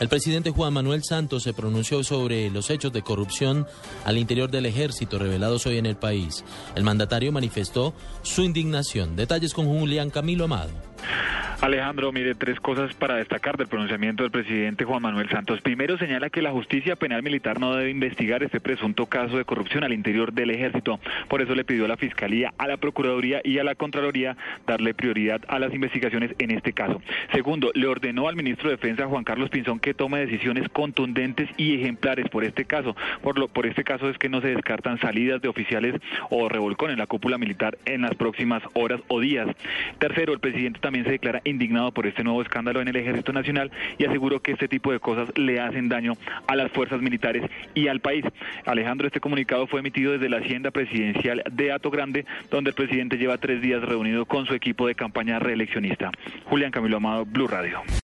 El presidente Juan Manuel Santos se pronunció sobre los hechos de corrupción al interior del ejército revelados hoy en el país. El mandatario manifestó su indignación. Detalles con Julián Camilo Amado. Alejandro, mire, tres cosas para destacar del pronunciamiento del presidente Juan Manuel Santos. Primero, señala que la justicia penal militar no debe investigar este presunto caso de corrupción al interior del ejército. Por eso le pidió a la Fiscalía, a la Procuraduría y a la Contraloría darle prioridad a las investigaciones en este caso. Segundo, le ordenó al ministro de Defensa, Juan Carlos Pinzón, que tome decisiones contundentes y ejemplares por este caso. Por, lo, por este caso es que no se descartan salidas de oficiales o revolcón en la cúpula militar en las próximas horas o días. Tercero, el presidente también se declara indignado por este nuevo escándalo en el Ejército Nacional y aseguró que este tipo de cosas le hacen daño a las fuerzas militares y al país. Alejandro, este comunicado fue emitido desde la Hacienda Presidencial de Ato Grande, donde el presidente lleva tres días reunido con su equipo de campaña reeleccionista. Julián Camilo Amado, Blue Radio.